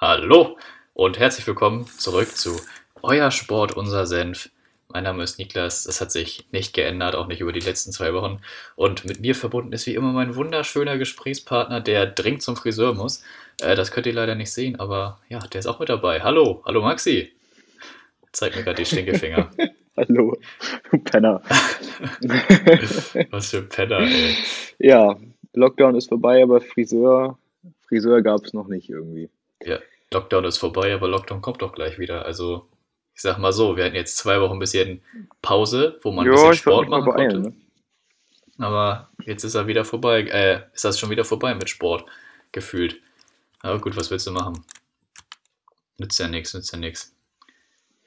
Hallo und herzlich willkommen zurück zu Euer Sport, unser Senf. Mein Name ist Niklas, das hat sich nicht geändert, auch nicht über die letzten zwei Wochen. Und mit mir verbunden ist wie immer mein wunderschöner Gesprächspartner, der dringend zum Friseur muss. Äh, das könnt ihr leider nicht sehen, aber ja, der ist auch mit dabei. Hallo, hallo Maxi. Zeig mir gerade die Stinkefinger. Hallo, du Penner. Was für ein Penner, ey. Ja, Lockdown ist vorbei, aber Friseur, Friseur gab es noch nicht irgendwie. Ja, Lockdown ist vorbei, aber Lockdown kommt doch gleich wieder. Also, ich sag mal so, wir hatten jetzt zwei Wochen ein bisschen Pause, wo man ein bisschen Sport machen beeilen. konnte. Ne? Aber jetzt ist er wieder vorbei. Äh, ist das schon wieder vorbei mit Sport, gefühlt. Aber gut, was willst du machen? Nützt ja nichts, nützt ja nichts.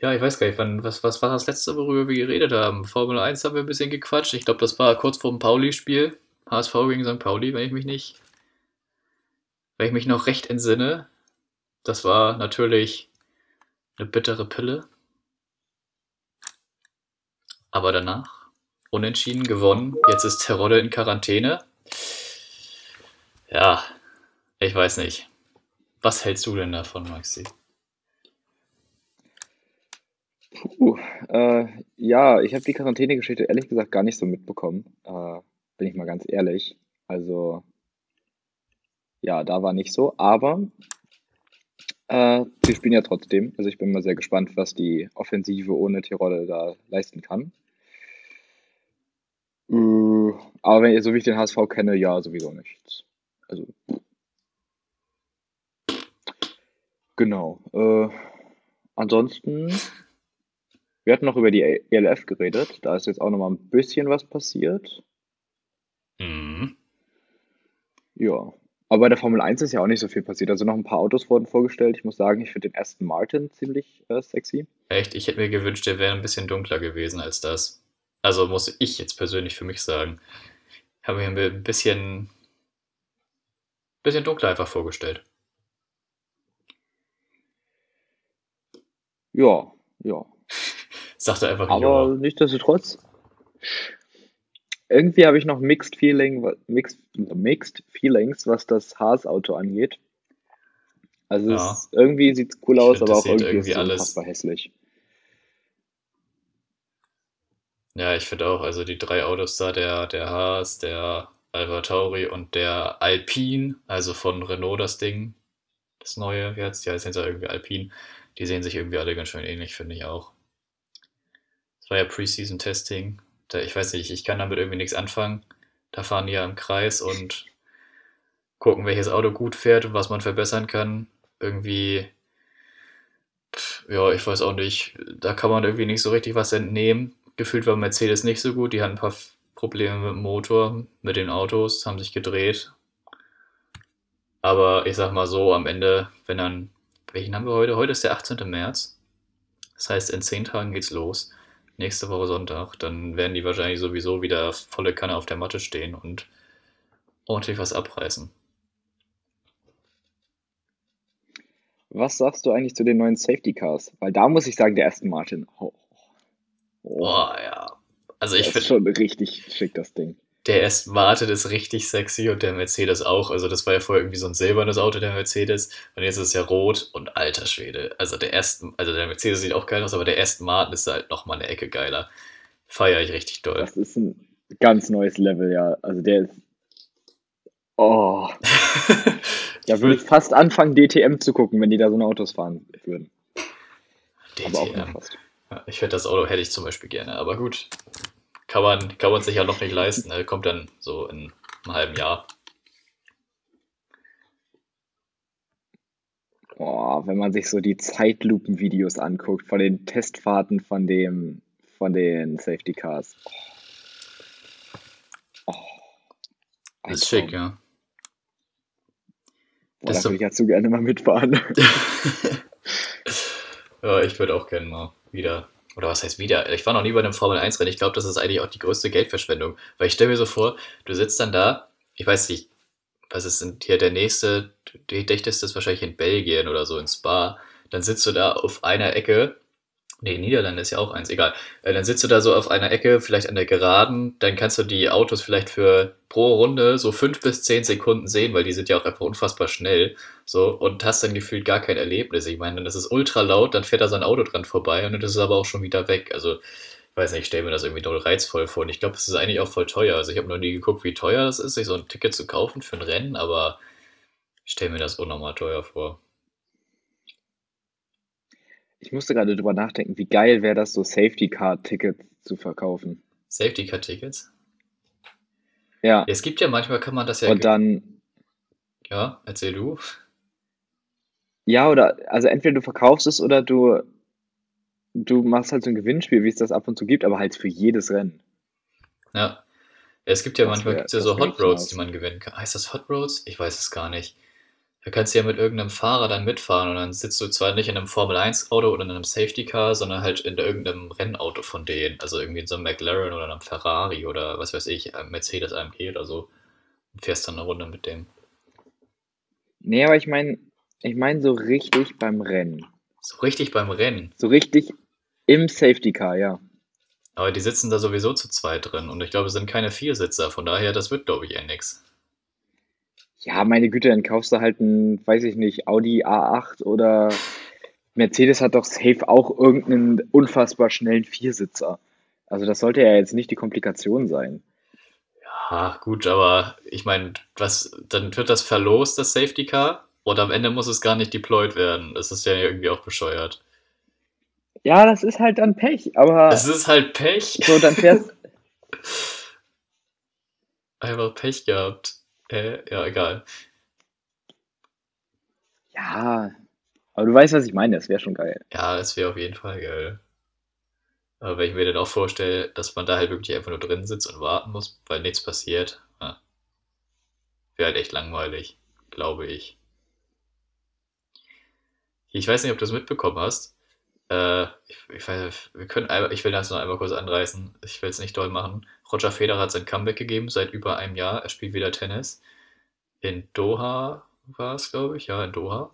Ja, ich weiß gar nicht, wann, was, was war das letzte, worüber wir geredet haben? Formel 1 haben wir ein bisschen gequatscht. Ich glaube, das war kurz vor dem Pauli-Spiel. HSV gegen St. Pauli, wenn ich mich nicht, wenn ich mich noch recht entsinne. Das war natürlich eine bittere Pille. Aber danach unentschieden gewonnen. Jetzt ist Terodde in Quarantäne. Ja, ich weiß nicht. Was hältst du denn davon, Maxi? Puh, äh, ja, ich habe die Quarantänegeschichte ehrlich gesagt gar nicht so mitbekommen. Äh, bin ich mal ganz ehrlich. Also, ja, da war nicht so. Aber äh, wir spielen ja trotzdem. Also ich bin mal sehr gespannt, was die Offensive ohne Tirol da leisten kann. Äh, aber wenn, so wie ich den HSV kenne, ja, sowieso nichts. Also, genau. Äh, ansonsten, wir hatten noch über die ELF geredet. Da ist jetzt auch noch mal ein bisschen was passiert. Mhm. Ja. Aber bei der Formel 1 ist ja auch nicht so viel passiert. Also noch ein paar Autos wurden vorgestellt. Ich muss sagen, ich finde den Aston Martin ziemlich äh, sexy. Echt, ich hätte mir gewünscht, der wäre ein bisschen dunkler gewesen als das. Also muss ich jetzt persönlich für mich sagen. Habe ich mir ein bisschen, bisschen dunkler einfach vorgestellt. Ja, ja. Sagte einfach Aber ja. nichtsdestotrotz, irgendwie habe ich noch Mixed Feeling, Mixed, Mixed Feelings, was das Haas-Auto angeht. Also Ja. es, irgendwie sieht es cool aus, find, aber auch sieht irgendwie ist irgendwie es alles- unfassbar hässlich. Ja, ich finde auch, also die drei Autos da, der, der Haas, der Alpha Tauri und der Alpine, also von Renault das Ding, das neue jetzt, ja, jetzt sind ja irgendwie Alpine, die sehen sich irgendwie alle ganz schön ähnlich, finde ich auch. Das war ja Preseason-Testing, ich weiß nicht, ich kann damit irgendwie nichts anfangen. Da fahren die ja im Kreis und gucken, welches Auto gut fährt und was man verbessern kann. Irgendwie, ja, ich weiß auch nicht, da kann man irgendwie nicht so richtig was entnehmen. Gefühlt war Mercedes nicht so gut, die hatten ein paar Probleme mit dem Motor, mit den Autos, haben sich gedreht. Aber ich sag mal so, am Ende, wenn dann, welchen haben wir heute? Heute ist der 18. März. Das heißt, in zehn Tagen geht's los. Nächste Woche Sonntag. Dann werden die wahrscheinlich sowieso wieder volle Kanne auf der Matte stehen und ordentlich was abreißen. Was sagst du eigentlich zu den neuen Safety Cars? Weil da muss ich sagen, der Aston Martin, oh, oh, Boah, ja. Also das ich ist finde, schon richtig schick, das Ding. Der Aston Martin ist richtig sexy und der Mercedes auch. Also das war ja vorher irgendwie so ein silbernes Auto, der Mercedes. Und jetzt ist es ja rot und alter Schwede. Also der Aston, also der Mercedes sieht auch geil aus, aber der Aston Martin ist halt nochmal eine Ecke geiler. Feiere ich richtig doll. Das ist ein ganz neues Level, ja. Also der ist. Oh, da würde ich fast anfangen, DTM zu gucken, wenn die da so eine Autos fahren würden. Aber auch DTM. fast. Ja, ich finde das Auto hätte ich zum Beispiel gerne, aber gut. Kann man, kann man sich ja noch nicht leisten. Ne? Kommt dann so in einem halben Jahr. Boah, wenn man sich so die Zeitlupen-Videos anguckt von den Testfahrten von dem, von den Safety Cars. Oh. Das ist schick, ja. Boah, Das da würde ich ja zu gerne mal mitfahren. Ja, ich würde auch gerne mal wieder. Oder was heißt wieder? Ich war noch nie bei einem Formel-1-Rennen. Ich glaube, das ist eigentlich auch die größte Geldverschwendung. Weil ich stelle mir so vor, du sitzt dann da, ich weiß nicht, was ist denn hier der nächste, die dichteste ist wahrscheinlich in Belgien oder so, in Spa. Dann sitzt du da auf einer Ecke Nee, Niederlande ist ja auch eins, egal. Äh, dann sitzt du da so auf einer Ecke, vielleicht an der Geraden, dann kannst du die Autos vielleicht für pro Runde so fünf bis zehn Sekunden sehen, weil die sind ja auch einfach unfassbar schnell. So, und hast dann gefühlt gar kein Erlebnis. Ich meine, dann ist es ultra laut, dann fährt da so ein Auto dran vorbei und dann ist es aber auch schon wieder weg. Also, ich weiß nicht, ich stelle mir das irgendwie doll reizvoll vor. Und ich glaube, es ist eigentlich auch voll teuer. Also, ich habe noch nie geguckt, wie teuer das ist, sich so ein Ticket zu kaufen für ein Rennen, aber ich stelle mir das unnormal teuer vor. Ich musste gerade drüber nachdenken, wie geil wäre das, so Safety-Car-Tickets zu verkaufen. Safety-Car-Tickets? Ja. Es gibt ja manchmal, kann man das ja. Und dann. Ja, erzähl du. Ja, oder, also entweder du verkaufst es oder du, du machst halt so ein Gewinnspiel, wie es das ab und zu gibt, aber halt für jedes Rennen. Ja. Es gibt ja Das manchmal wär- gibt's ja so Hot Roads, die man gewinnen kann. Heißt das Hot Roads? Ich weiß es gar nicht. Da kannst du ja mit irgendeinem Fahrer dann mitfahren und dann sitzt du zwar nicht in einem Formel 1 Auto oder in einem Safety Car, sondern halt in irgendeinem Rennauto von denen. Also irgendwie in so einem McLaren oder einem Ferrari oder was weiß ich, Mercedes AMG oder so. Und fährst dann eine Runde mit dem. Nee, aber ich meine, ich meine so richtig beim Rennen. So richtig beim Rennen. So richtig im Safety Car, ja. Aber die sitzen da sowieso zu zweit drin und ich glaube, es sind keine Viersitzer, von daher, das wird, glaube ich, eher nix. Ja, meine Güte, dann kaufst du halt ein, weiß ich nicht, Audi A8 oder Mercedes hat doch safe auch irgendeinen unfassbar schnellen Viersitzer. Also das sollte ja jetzt nicht die Komplikation sein. Ah, gut, aber ich meine, was, dann wird das verlost, das Safety Car, und am Ende muss es gar nicht deployed werden. Das ist ja irgendwie auch bescheuert. Ja, das ist halt dann Pech, aber Es ist halt Pech. so, dann fährst, Einfach Pech gehabt. Äh, ja, egal. ja, aber du weißt, was ich meine, das wäre schon geil. Ja, es wäre auf jeden Fall geil. Aber wenn ich mir dann auch vorstelle, dass man da halt wirklich einfach nur drin sitzt und warten muss, weil nichts passiert, ja, wäre halt echt langweilig, glaube ich. Ich weiß nicht, ob du es mitbekommen hast. Äh, ich, ich, weiß, wir können ich will das noch einmal kurz anreißen. Ich will es nicht doll machen. Roger Federer hat sein Comeback gegeben seit über einem Jahr. Er spielt wieder Tennis. In Doha war es, glaube ich. Ja, in Doha.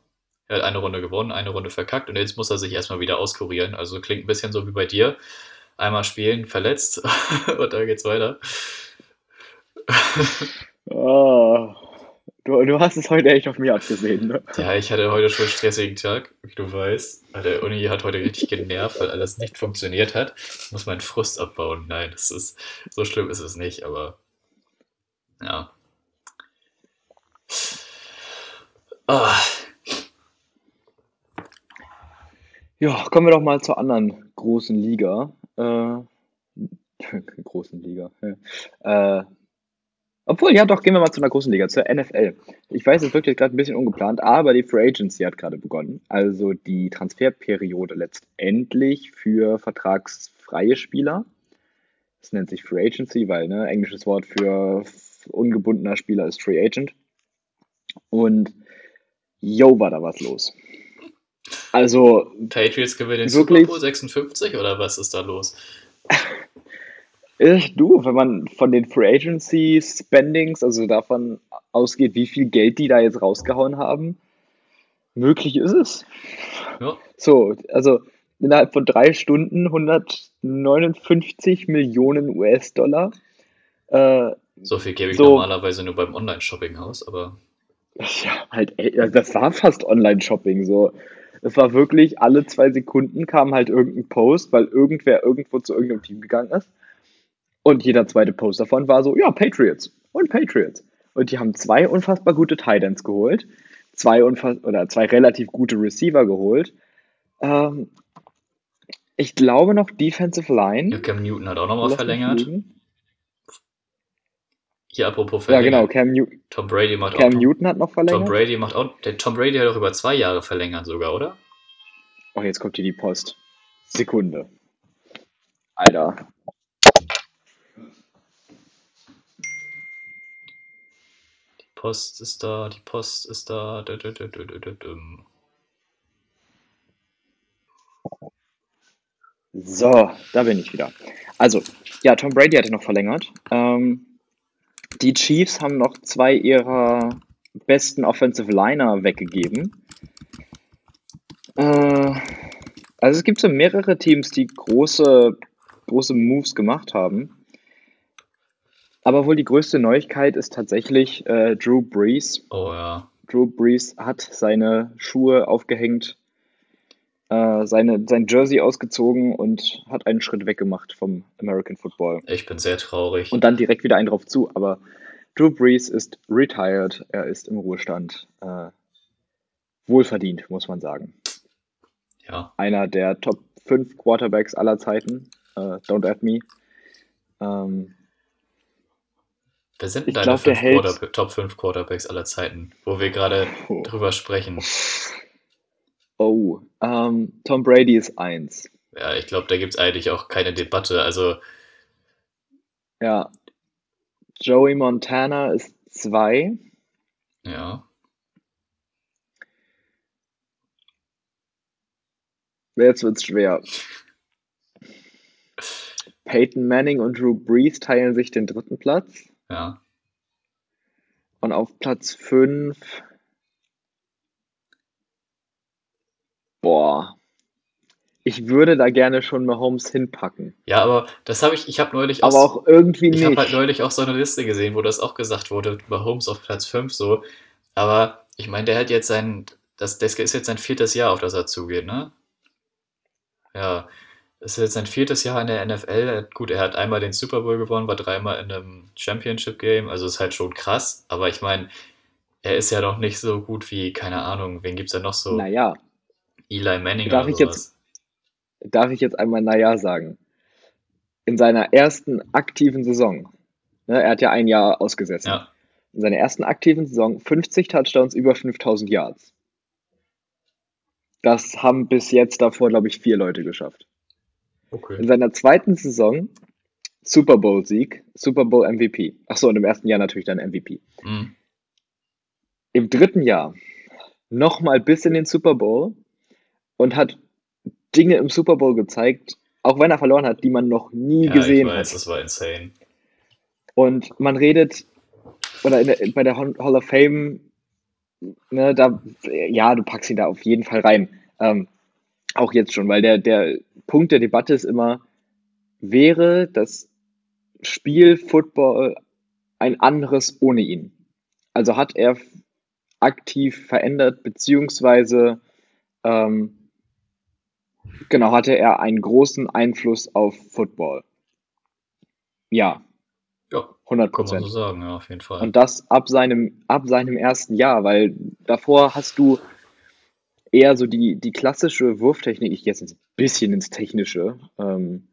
Er hat eine Runde gewonnen, eine Runde verkackt und jetzt muss er sich erstmal wieder auskurieren. Also klingt ein bisschen so wie bei dir. Einmal spielen, verletzt und dann geht's weiter. Oh, du, du hast es heute echt auf mir abgesehen, ne? Ja, ich hatte heute schon einen stressigen Tag, wie du weißt. Der Uni hat heute richtig genervt, weil alles nicht funktioniert hat. Ich muss meinen Frust abbauen. Nein, das ist, so schlimm ist es nicht, aber ja. Ah, Ja, kommen wir doch mal zur anderen großen Liga. Äh, großen Liga. Äh, obwohl, ja doch, gehen wir mal zu einer großen Liga, zur NFL. Ich weiß, es wirkt jetzt gerade ein bisschen ungeplant, aber die Free Agency hat gerade begonnen. Also die Transferperiode letztendlich für vertragsfreie Spieler. Das nennt sich Free Agency, weil, ne, englisches Wort für ungebundener Spieler ist Free Agent. Und yo, war da was los. Also, Patriots gewinnen den Wirklich? Super Bowl 56 oder was ist da los? Äh, du, wenn man von den Free Agency Spendings, also davon ausgeht, wie viel Geld die da jetzt rausgehauen haben, möglich ist es. Ja, So, also innerhalb von drei Stunden 159 Millionen US-Dollar. Äh, so viel gebe ich So. normalerweise nur beim Online-Shopping aus, aber ja, halt, ey, also das war fast Online-Shopping so. Es war wirklich, alle zwei Sekunden kam halt irgendein Post, weil irgendwer irgendwo zu irgendeinem Team gegangen ist. Und jeder zweite Post davon war so, ja, Patriots und Patriots. Und die haben zwei unfassbar gute Titans geholt, zwei unfass oder zwei relativ gute Receiver geholt. Ähm, ich glaube noch Defensive Line. ja, Cam Newton hat auch nochmal verlängert. Hier apropos Ja, verlängert. genau, Cam, New Tom Brady macht auch Cam Newton hat noch Tom verlängert. Brady macht auch, der Tom Brady hat auch über zwei Jahre verlängert sogar, oder? Oh, jetzt kommt hier die Post. Sekunde. Alter. Post ist da, die Post ist da. So, da bin ich wieder. Also, ja, Tom Brady hatte noch verlängert. Ähm, die Chiefs haben noch zwei ihrer besten Offensive Liner weggegeben. Äh, Also es gibt so mehrere Teams, die große, große Moves gemacht haben. Aber wohl die größte Neuigkeit ist tatsächlich äh, Drew Brees. Oh ja. Drew Brees hat seine Schuhe aufgehängt, äh, seine, sein Jersey ausgezogen und hat einen Schritt weggemacht vom American Football. Ich bin sehr traurig. Und dann direkt wieder einen drauf zu. Aber Drew Brees ist retired, er ist im Ruhestand. Äh, wohlverdient, muss man sagen. ja. Einer der Top 5 Quarterbacks aller Zeiten. Äh, don't at me. Ähm, Wer sind Ich deine glaub, Quarterba- Top 5 Quarterbacks aller Zeiten, wo wir gerade Oh. drüber sprechen? oh, ähm, Tom Brady ist eins. Ja, ich glaube, da gibt es eigentlich auch keine Debatte. Also, Ja. Joey Montana ist zwei. ja. Jetzt wird's schwer. Peyton Manning und Drew Brees teilen sich den dritten Platz. Ja. Und auf Platz 5. Boah. Ich würde da gerne schon Mahomes hinpacken. Ja, aber das habe ich, ich habe neulich Aber auch, auch irgendwie ich habe halt nicht. neulich auch so eine Liste gesehen, wo das auch gesagt wurde, Mahomes auf Platz 5 so. Aber ich meine, der hat jetzt sein, das, das ist jetzt sein viertes Jahr, auf das er zugeht, ne? Ja, ist jetzt sein viertes Jahr in der NFL. Gut, er hat einmal den Super Bowl gewonnen, war dreimal in einem Championship Game, also ist halt schon krass. Aber ich meine, er ist ja noch nicht so gut wie, keine Ahnung, wen gibt's da noch so? Naja, Eli Manning Darf oder ich jetzt- darf ich jetzt einmal Naja sagen. In seiner ersten aktiven Saison, ne, er hat ja ein Jahr ausgesessen, Ja, in seiner ersten aktiven Saison 50 Touchdowns, über 5000 Yards. Das haben bis jetzt davor, glaube ich, vier Leute geschafft. In okay. seiner zweiten Saison Super Bowl-Sieg, Super Bowl MVP. Achso, und im ersten Jahr natürlich dann MVP. Hm. Im dritten Jahr nochmal bis in den Super Bowl und hat Dinge im Super Bowl gezeigt, auch wenn er verloren hat, die man noch nie Ja, ich gesehen weiß, hat. das war insane. Und man redet, oder in der, bei der Hall Hall of Fame, ne, da, ja, du packst ihn da auf jeden Fall rein. Ähm, auch jetzt schon, weil der, der Punkt der Debatte ist immer, wäre das Spiel Football ein anderes ohne ihn? Also hat er aktiv verändert, beziehungsweise ähm, genau, hatte er einen großen Einfluss auf Football? Ja, Ja, 100 kann man so Prozent. sagen, ja, auf jeden Fall. Und das ab seinem, ab seinem ersten Jahr, weil davor hast du eher so die, die klassische Wurftechnik, ich gehe jetzt ein bisschen ins Technische, ähm,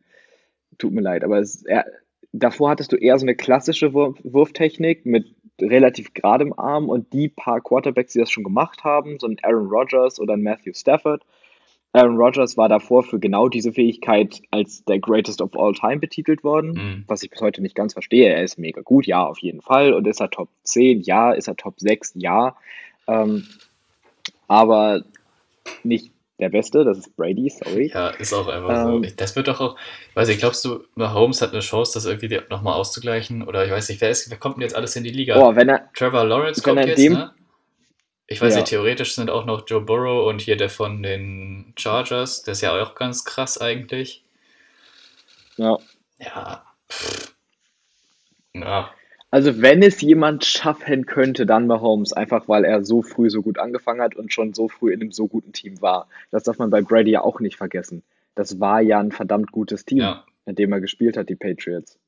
tut mir leid, aber es, er, davor hattest du eher so eine klassische Wurf, Wurftechnik mit relativ geradem Arm und die paar Quarterbacks, die das schon gemacht haben, so ein Aaron Rodgers oder ein Matthew Stafford. Aaron Rodgers war davor für genau diese Fähigkeit als der Greatest of All Time betitelt worden Hm. was ich bis heute nicht ganz verstehe. Er ist mega gut, ja, auf jeden Fall. Und ist er Top 10? Ja. Ist er Top 6? Ja. Ähm, aber nicht der Beste, das ist Brady, sorry. Ja, ist auch einfach so. Ähm, Ich- Das wird doch auch, weiß ich, glaubst du, Mahomes hat eine Chance, das irgendwie nochmal auszugleichen? Oder ich weiß nicht, wer, ist, wer kommt denn jetzt alles in die Liga? Boah, wenn er, Trevor Lawrence kommt jetzt, dem- ne? Ich weiß Ja. nicht, theoretisch sind auch noch Joe Burrow und hier der von den Chargers. Der ist ja auch ganz krass eigentlich. ja. Ja. pff. Ja, Also wenn es jemand schaffen könnte, dann Mahomes, einfach weil er so früh so gut angefangen hat und schon so früh in einem so guten Team war. Das darf man bei Brady ja auch nicht vergessen. Das war ja ein verdammt gutes Team, ja. in dem er gespielt hat, die Patriots.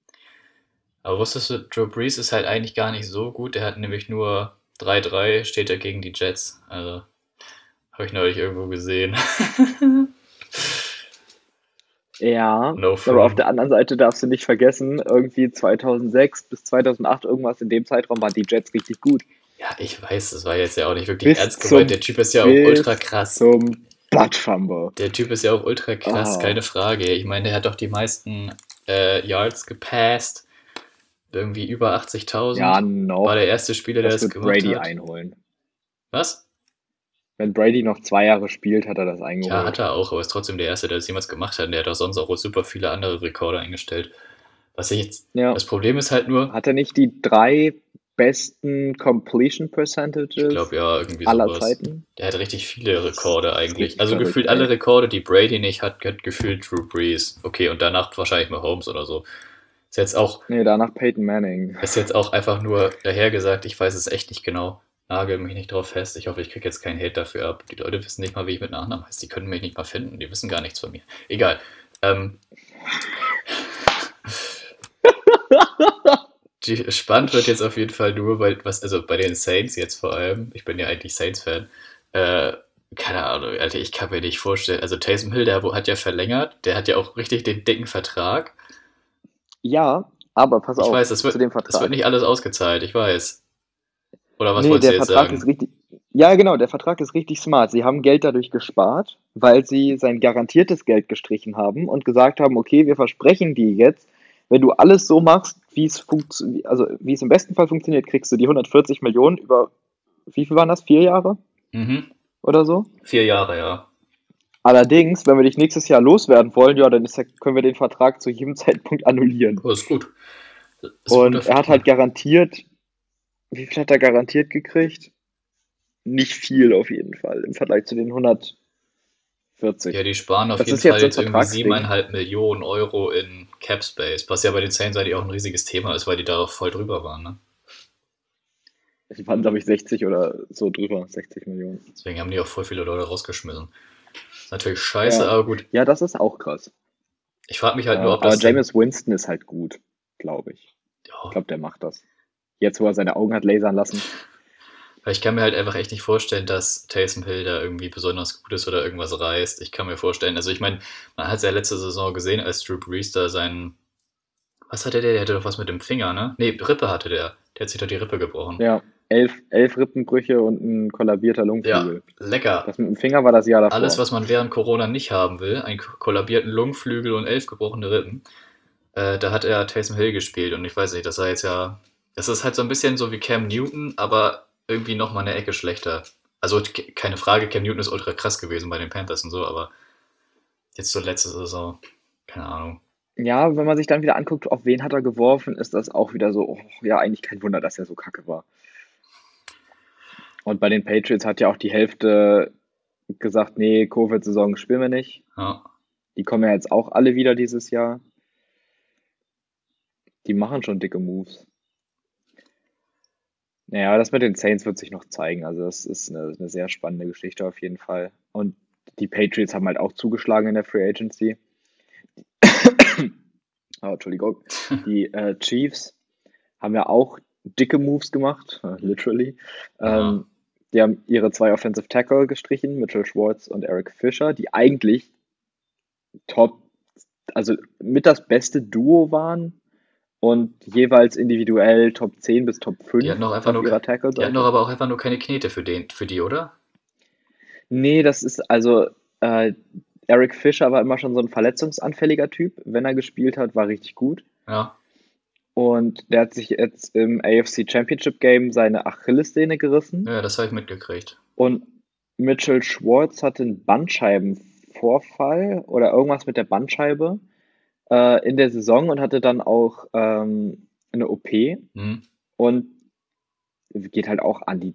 Aber wusstest du, Drew Brees ist halt eigentlich gar nicht so gut. Der hat nämlich nur 3-3, steht er gegen die Jets. Also, habe ich neulich irgendwo gesehen. Ja, No aber auf der anderen Seite darfst du nicht vergessen, irgendwie 2006 bis 2008 irgendwas in dem Zeitraum waren die Jets richtig gut. Ja, ich weiß, das war jetzt ja auch nicht wirklich Bis ernst gemeint. Der Typ ist ja auch ultra krass. Zum Buttfumble. Der Typ ist ja auch ultra krass, Ah. keine Frage. Ich meine, der hat doch die meisten äh, Yards gepasst. Irgendwie über 80.000. Ja, noch. War der erste Spieler, der Das wird gemacht Brady hat. einholen. Was? Wenn Brady noch zwei Jahre spielt, hat er das Ja, eingeholt. hat er auch, aber ist trotzdem der erste, der das jemals gemacht hat. Und der hat auch sonst auch super viele andere Rekorde eingestellt. Was ich jetzt. Ja. Das Problem ist halt nur, Hat er nicht die drei besten Completion Ich Percentages glaube ja, irgendwie aller sowas. Zeiten. Der hat richtig viele Rekorde eigentlich. Also verrückt, gefühlt alle ey. Rekorde, die Brady nicht hat, hat gefühlt Drew Brees. Okay, und danach wahrscheinlich Mahomes oder so. Ist jetzt auch, Nee, danach Peyton Manning. ist jetzt auch einfach nur dahergesagt, ich weiß es echt nicht genau. Nagel mich nicht drauf fest. Ich hoffe, ich kriege jetzt keinen Hate dafür ab. Die Leute wissen nicht mal, wie ich mit Nachnamen heiße. Die können mich nicht mal finden. Die wissen gar nichts von mir. Egal. Ähm, die, spannend wird jetzt auf jeden Fall nur, weil, was, also bei den Saints jetzt vor allem, ich bin ja eigentlich Saints-Fan, äh, keine Ahnung, Alter, ich kann mir nicht vorstellen. Also Taysom Hill, der hat ja verlängert, der hat ja auch richtig den dicken Vertrag. Ja, aber pass Ich auf, weiß, das wird, das wird nicht alles ausgezahlt, ich weiß. Oder was Nee, der Vertrag sagen? ist richtig. Ja, genau, der Vertrag ist richtig smart. Sie haben Geld dadurch gespart, weil sie sein garantiertes Geld gestrichen haben und gesagt haben, okay, wir versprechen dir jetzt, wenn du alles so machst, wie es funktio- also wie es im besten Fall funktioniert, kriegst du die 140 Millionen über, wie viel waren das? Vier Jahre Mhm. oder so? Vier Jahre, ja. Allerdings, wenn wir dich nächstes Jahr loswerden wollen, ja, dann ist, können wir den Vertrag zu jedem Zeitpunkt annullieren. Oh, ist gut. Ist Und er hat halt garantiert, wie viel hat er garantiert gekriegt? Nicht viel auf jeden Fall im Vergleich zu den 140. Ja, die sparen auf Das jeden Fall jetzt irgendwie siebeneinhalb Millionen Euro in Cap Space, was ja bei den Saints eigentlich auch ein riesiges Thema ist, weil die da voll drüber waren, ne? Die waren, glaube ich, 60 oder so drüber, 60 Millionen. Deswegen haben die auch voll viele Leute rausgeschmissen. Ist natürlich scheiße, Ja. aber gut. Ja, das ist auch krass. Ich frage mich halt Äh, nur, ob aber das. Jameis Winston ist halt gut, glaube ich. Ja, Ich glaube, der macht das. Jetzt, wo er seine Augen hat lasern lassen. ich kann mir halt einfach echt nicht vorstellen, dass Taysom Hill da irgendwie besonders gut ist oder irgendwas reißt. Ich kann mir vorstellen, also ich meine, man hat es ja letzte Saison gesehen, als Drew Brees da seinen. Was hatte der? Der hatte doch was mit dem Finger, ne? Nee, Rippe hatte der. Der hat sich doch die Rippe gebrochen. Ja, elf, elf Rippenbrüche und ein kollabierter Lungenflügel. Lecker. Das mit dem Finger war das Jahr davor. Alles, was man während Corona nicht haben will, einen kollabierten Lungenflügel und elf gebrochene Rippen, äh, da hat er Taysom Hill gespielt und ich weiß nicht, das war jetzt ja, das ist halt so ein bisschen so wie Cam Newton, aber irgendwie noch mal eine Ecke schlechter. Also ke- keine Frage, Cam Newton ist ultra krass gewesen bei den Panthers und so, aber jetzt so letzte Saison, keine Ahnung. Ja, wenn man sich dann wieder anguckt, auf wen hat er geworfen, ist das auch wieder so, oh, ja, eigentlich kein Wunder, dass er so kacke war. Und bei den Patriots hat ja auch die Hälfte gesagt, nee, Covid-Saison spielen wir nicht. Ja. Die kommen ja jetzt auch alle wieder dieses Jahr. Die machen schon dicke Moves. Naja, das mit den Saints wird sich noch zeigen. Also das ist eine, eine sehr spannende Geschichte auf jeden Fall. Und die Patriots haben halt auch zugeschlagen in der Free Agency. oh, Entschuldigung. Die äh, Chiefs haben ja auch dicke Moves gemacht, literally. Ja. Ähm, die haben ihre zwei Offensive Tackle gestrichen, Mitchell Schwartz und Eric Fischer, die eigentlich top, also mit das beste Duo waren und jeweils individuell Top 10 bis Top 5 Die hatten einfach nur, ihrer die hatten doch aber auch einfach nur keine Knete für den, für die, oder? Nee, das ist also äh, Eric Fischer war immer schon so ein verletzungsanfälliger Typ. Wenn er gespielt hat, war richtig gut. Ja. Und der hat sich jetzt im AFC Championship Game seine Achillessehne gerissen. Ja, das habe ich mitgekriegt. Und Mitchell Schwartz hatte einen Bandscheibenvorfall oder irgendwas mit der Bandscheibe äh, in der Saison und hatte dann auch ähm, eine OP Hm. und geht halt auch an die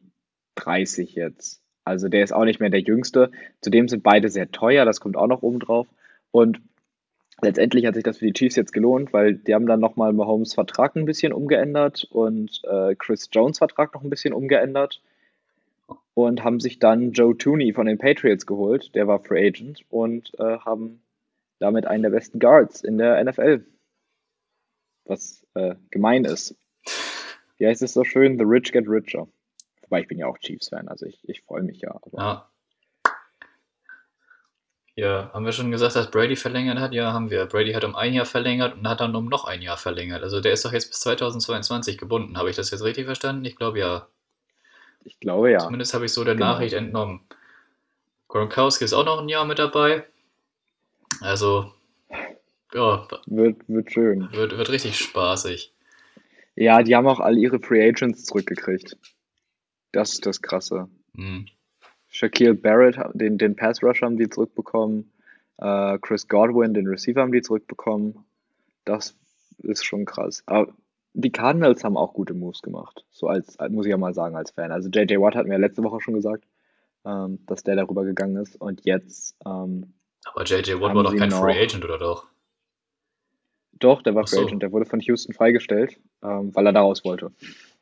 30 jetzt. Also der ist auch nicht mehr der Jüngste. Zudem sind beide sehr teuer, das kommt auch noch oben drauf. Und letztendlich hat sich das für die Chiefs jetzt gelohnt, weil die haben dann nochmal Mahomes Vertrag ein bisschen umgeändert und äh, Chris Jones Vertrag noch ein bisschen umgeändert und haben sich dann Joe Tooney von den Patriots geholt, der war Free Agent und äh, haben damit einen der besten Guards in der NFL. Was äh, gemein ist. Wie heißt es so schön? The rich get richer. Wobei ich bin ja auch Chiefs-Fan, also ich, ich freue mich ja. Aber Ja. Ja, haben wir schon gesagt, dass Brady verlängert hat? Ja, haben wir. Brady hat um ein Jahr verlängert und hat dann um noch ein Jahr verlängert. Also der ist doch jetzt bis 2022 gebunden. Habe ich das jetzt richtig verstanden? Ich glaube ja. ich glaube ja. Zumindest habe ich so der Genau. Nachricht entnommen. Gronkowski ist auch noch ein Jahr mit dabei. Also, ja, Wird, wird schön. wird, wird richtig spaßig. Ja, die haben auch alle ihre Free Agents zurückgekriegt. Das ist das Krasse. Hm. Shaquille Barrett, den, den Pass Rush haben die zurückbekommen. Äh, Chris Godwin, den Receiver haben die zurückbekommen. Das ist schon krass. Aber die Cardinals haben auch gute Moves gemacht. So als, muss ich ja mal sagen, als Fan. Also JJ Watt hatten wir letzte Woche schon gesagt, ähm, dass der darüber gegangen ist. Und jetzt. Ähm, Aber JJ Watt war doch kein Free Agent, oder doch? Doch, der war Free Agent. Der wurde von Houston freigestellt, ähm, weil er daraus wollte.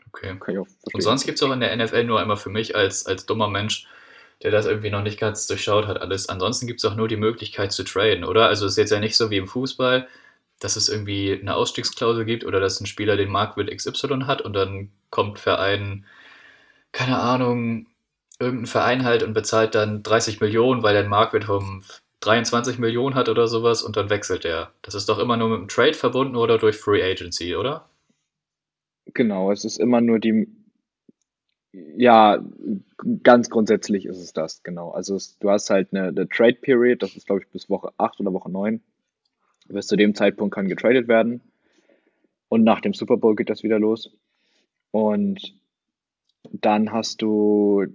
Okay. Und sonst gibt es auch in der NFL nur einmal für mich als, als dummer Mensch, der das irgendwie noch nicht ganz durchschaut hat, alles. Ansonsten gibt es auch nur die Möglichkeit zu traden, oder? Also es ist jetzt ja nicht so wie im Fußball, dass es irgendwie eine Ausstiegsklausel gibt oder dass ein Spieler den Marktwert XY hat und dann kommt Verein, keine Ahnung, irgendein Verein halt und bezahlt dann 30 Millionen, weil er einen Marktwert von 23 Millionen hat oder sowas und dann wechselt er. Das ist doch immer nur mit dem Trade verbunden oder durch Free Agency, oder? Genau, es ist immer nur die, ja, ganz grundsätzlich ist es das, genau. Also es, du hast halt eine, eine Trade Period, das ist glaube ich bis Woche 8 oder Woche 9. Bis zu dem Zeitpunkt kann getradet werden. Und nach dem Super Bowl geht das wieder los. Und dann hast du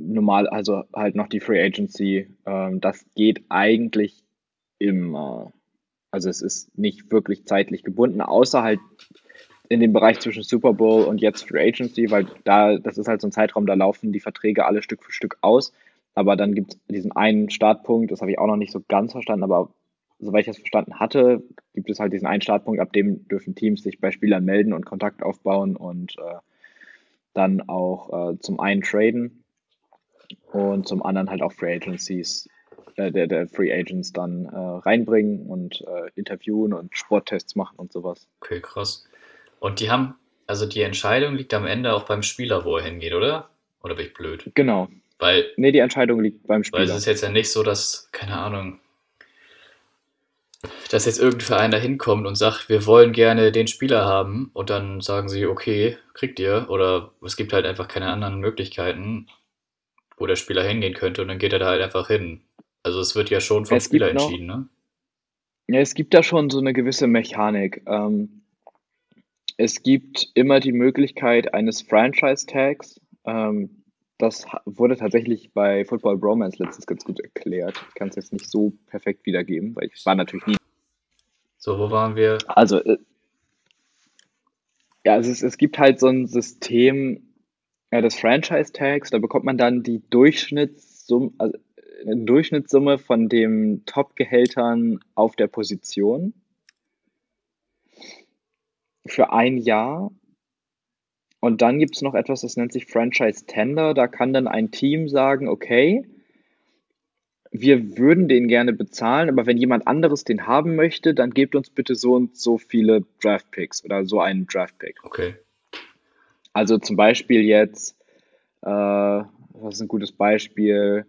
normal, also halt noch die Free Agency. Ähm, das geht eigentlich immer. Also es ist nicht wirklich zeitlich gebunden, außer halt in dem Bereich zwischen Super Bowl und jetzt Free Agency, weil da, das ist halt so ein Zeitraum, da laufen die Verträge alle Stück für Stück aus. Aber dann gibt es diesen einen Startpunkt, das habe ich auch noch nicht so ganz verstanden, aber soweit ich das verstanden hatte, gibt es halt diesen einen Startpunkt, ab dem dürfen Teams sich bei Spielern melden und Kontakt aufbauen und äh, dann auch äh, zum einen traden und zum anderen halt auch Free Agencies, äh, der, der Free Agents dann äh, reinbringen und äh, interviewen und Sporttests machen und sowas. Okay, krass. Und die haben, also die Entscheidung liegt am Ende auch beim Spieler, wo er hingeht, oder? Oder bin ich blöd? Genau. Weil. Nee, die Entscheidung liegt beim Spieler. Weil es ist jetzt ja nicht so, dass, keine Ahnung, dass jetzt irgendein Verein da hinkommt und sagt, wir wollen gerne den Spieler haben und dann sagen sie, okay, kriegt ihr. Oder es gibt halt einfach keine anderen Möglichkeiten, wo der Spieler hingehen könnte und dann geht er da halt einfach hin. Also es wird ja schon vom es Spieler entschieden, ne? Ja, es gibt da schon so eine gewisse Mechanik. Ähm, es gibt immer die Möglichkeit eines Franchise-Tags. Ähm, das wurde tatsächlich bei Football Bromance letztens ganz gut erklärt. Ich kann es jetzt nicht so perfekt wiedergeben, weil ich war natürlich nie. So, wo waren wir? Also, äh, ja, es, ist, es gibt halt so ein System ja, des Franchise-Tags, da bekommt man dann die Durchschnittssumme, also eine Durchschnittssumme von den Top-Gehältern auf der Position für ein Jahr und dann gibt es noch etwas, das nennt sich Franchise Tender. Da kann dann ein Team sagen, okay, wir würden den gerne bezahlen, aber wenn jemand anderes den haben möchte, dann gebt uns bitte so und so viele Draft Picks oder so einen Draft Pick. Okay. Also zum Beispiel jetzt, äh, was ist ein gutes Beispiel?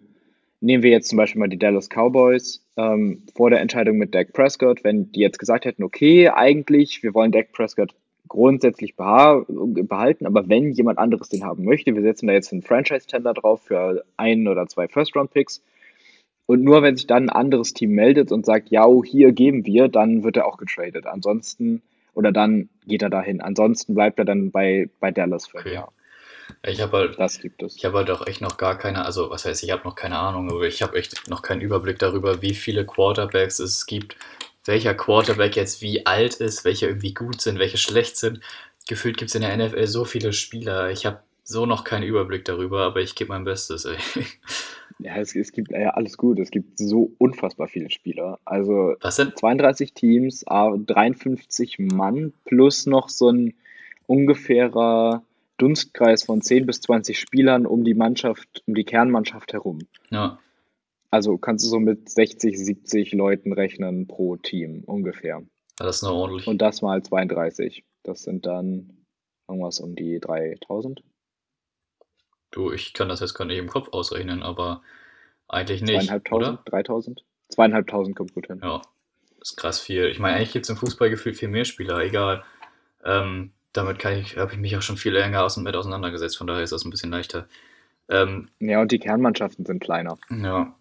Nehmen wir jetzt zum Beispiel mal die Dallas Cowboys ähm, vor der Entscheidung mit Dak Prescott, wenn die jetzt gesagt hätten, okay, eigentlich, wir wollen Dak Prescott grundsätzlich behalten, aber wenn jemand anderes den haben möchte, wir setzen da jetzt einen Franchise-Tender drauf für ein oder zwei First-Round-Picks. Und nur wenn sich dann ein anderes Team meldet und sagt, ja, hier geben wir, dann wird er auch getradet. Ansonsten, oder dann geht er dahin. Ansonsten bleibt er dann bei, bei Dallas für okay. ein Jahr. Ich habe halt, das gibt es. Ich habe halt auch echt noch gar keine, also was heißt, ich habe noch keine Ahnung, aber ich habe echt noch keinen Überblick darüber, wie viele Quarterbacks es gibt, welcher Quarterback jetzt wie alt ist, welche irgendwie gut sind, welche schlecht sind. Gefühlt gibt es in der NFL so viele Spieler. Ich habe so noch keinen Überblick darüber, aber ich gebe mein Bestes. Ey. Ja, es, es gibt ja alles gut. Es gibt so unfassbar viele Spieler. Also Was sind? 32 Teams, 53 Mann plus noch so ein ungefährer Dunstkreis von 10 bis 20 Spielern um die Mannschaft, um die Kernmannschaft herum. Ja. Also kannst du so mit 60, 70 Leuten rechnen pro Team ungefähr. Das ist noch ordentlich. Und das mal 32. Das sind dann irgendwas um die 3000. Du, ich kann das jetzt gar nicht im Kopf ausrechnen, aber eigentlich nicht. Zweieinhalbtausend, 3000? Zweieinhalbtausend kommt gut hin. Ja, das ist krass viel. Ich meine, eigentlich gibt es im Fußball gefühlt viel mehr Spieler, egal. Ähm, damit ich, habe ich mich auch schon viel länger aus mit auseinandergesetzt, von daher ist das ein bisschen leichter. Ähm, ja, und die Kernmannschaften sind kleiner. Ja,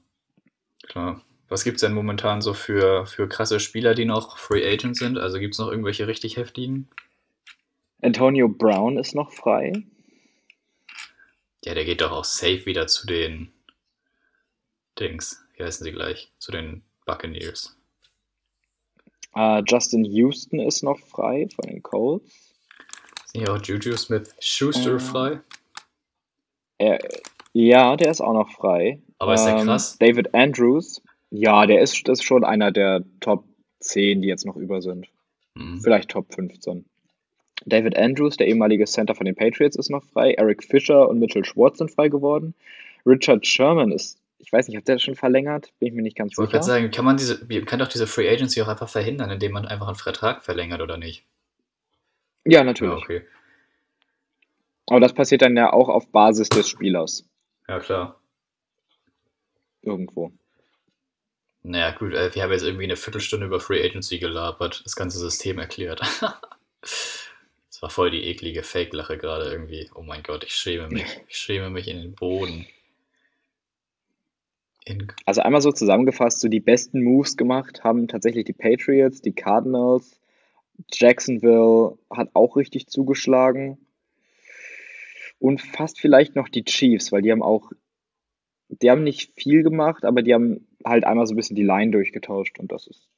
Klar. Was gibt es denn momentan so für, für krasse Spieler, die noch Free Agent sind? Also gibt es noch irgendwelche richtig heftigen? Antonio Brown ist noch frei. Ja, der geht doch auch safe wieder zu den Dings. Wie heißen sie gleich? Zu den Buccaneers. Uh, Justin Houston ist noch frei von den Colts. Auch Juju Smith Schuster Äh, Fly? Er, ja, der ist auch noch frei. Aber ist der Ähm, krass? David Andrews, ja, der ist, ist schon einer der Top 10, die jetzt noch über sind. Hm. Vielleicht Top 15. David Andrews, der ehemalige Center von den Patriots, ist noch frei. Eric Fischer und Mitchell Schwartz sind frei geworden. Richard Sherman ist, ich weiß nicht, hat der schon verlängert? Bin ich mir nicht ganz Ich wollte sicher. gerade sagen, kann man diese, kann doch diese Free Agency auch einfach verhindern, indem man einfach einen Vertrag verlängert, oder nicht? Ja, Ja, natürlich. okay. Aber das passiert dann ja auch auf Basis des Spielers Ja, klar. irgendwo. Naja, gut, äh, wir haben jetzt irgendwie eine Viertelstunde über Free Agency gelabert, das ganze System erklärt. Das war voll die eklige Fake-Lache gerade irgendwie. Oh mein Gott, ich schäme mich. Ich schäme mich in den Boden. In, Also einmal so zusammengefasst, so die besten Moves gemacht haben tatsächlich die Patriots, die Cardinals, Jacksonville hat auch richtig zugeschlagen und fast vielleicht noch die Chiefs, weil die haben auch, die haben nicht viel gemacht, aber die haben halt einmal so ein bisschen die Line durchgetauscht und das ist,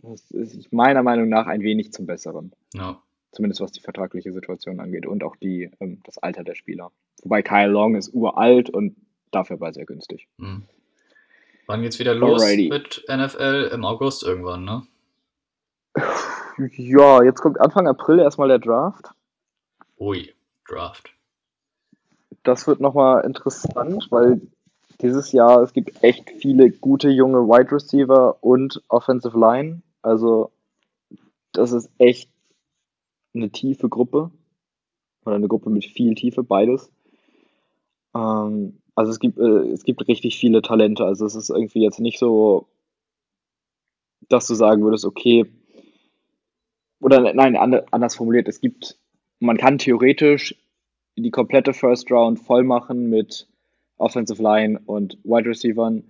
das ist meiner Meinung nach ein wenig zum Besseren. ja. Zumindest was die vertragliche Situation angeht und auch die, ähm, das Alter der Spieler. Wobei Kyle Long ist uralt und dafür war sehr günstig. Hm. Wann geht's wieder los Alrighty. mit NFL? Im August irgendwann, ne? Ja, jetzt kommt Anfang April erstmal der Draft. Ui, Draft. Das wird nochmal interessant, weil dieses Jahr es gibt echt viele gute junge Wide Receiver und Offensive Line. Also das ist echt eine tiefe Gruppe oder eine Gruppe mit viel Tiefe, beides. Ähm, also es gibt, äh, es gibt richtig viele Talente. Also es ist irgendwie jetzt nicht so, dass du sagen würdest, okay, oder nein, ande- anders formuliert, es gibt, man kann theoretisch die komplette First Round voll machen mit Offensive Line und Wide Receivern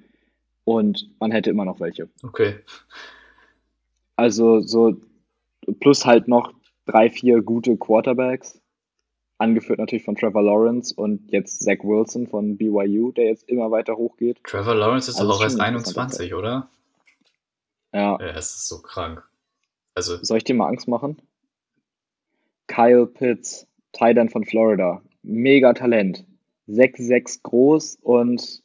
und man hätte immer noch welche. Okay. Also so plus halt noch drei, vier gute Quarterbacks, angeführt natürlich von Trevor Lawrence und jetzt Zach Wilson von BYU, der jetzt immer weiter hochgeht. Trevor Lawrence ist Also doch auch erst schon ein interessanter 21, oder? Ja, Ja, es ist so krank. Also, soll ich dir mal Angst machen? Kyle Pitts, Tight End von Florida, mega Talent, 6'6 groß und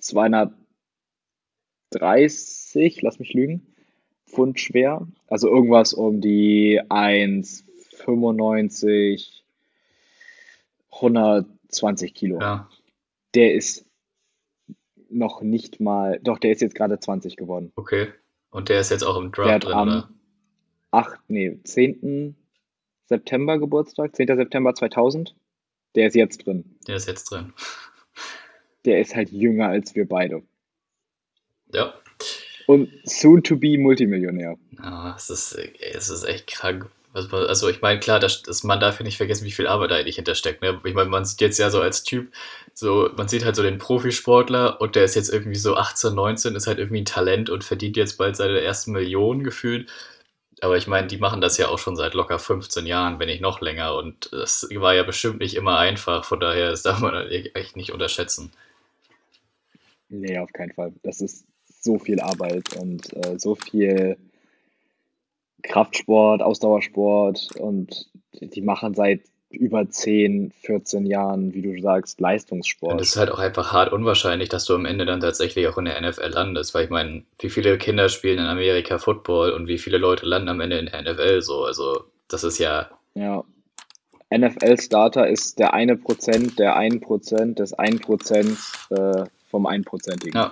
230, lass mich lügen, Pfund schwer. Also irgendwas um die 1,95, 120 Kilo. ja. Der ist noch nicht mal, doch, der ist jetzt gerade 20 geworden. Okay. Und der ist jetzt auch im Der Draft hat drin, am oder? 8, nee, 10. September Geburtstag, 10. September 2000. Der ist jetzt drin. Der ist jetzt drin. Der ist halt jünger als wir beide. Und soon to be Multimillionär. Ja, es ist, es ist echt krank. Also ich meine, klar, das, das, man darf ja nicht vergessen, wie viel Arbeit da eigentlich hintersteckt. Ne? Ich meine, man sieht jetzt ja so als Typ, so, man sieht halt so den Profisportler und der ist jetzt irgendwie so 18, 19, ist halt irgendwie ein Talent und verdient jetzt bald seine ersten Millionen gefühlt. Aber ich meine, die machen das ja auch schon seit locker 15 Jahren, wenn nicht noch länger. Und das war ja bestimmt nicht immer einfach. Von daher, das darf man echt nicht unterschätzen. Nee, auf keinen Fall. Das ist so viel Arbeit und äh, so viel Kraftsport, Ausdauersport und die machen seit über 10, 14 Jahren, wie du sagst, Und Leistungssport. es ist halt auch einfach hart unwahrscheinlich, dass du am Ende dann tatsächlich auch in der NFL landest, weil ich meine, wie viele Kinder spielen in Amerika Football und wie viele Leute landen am Ende in der NFL so. Also, das ist ja, Ja. NFL-Starter ist der eine Prozent, der ein Prozent des ein Prozent äh, vom Einprozentigen. ja,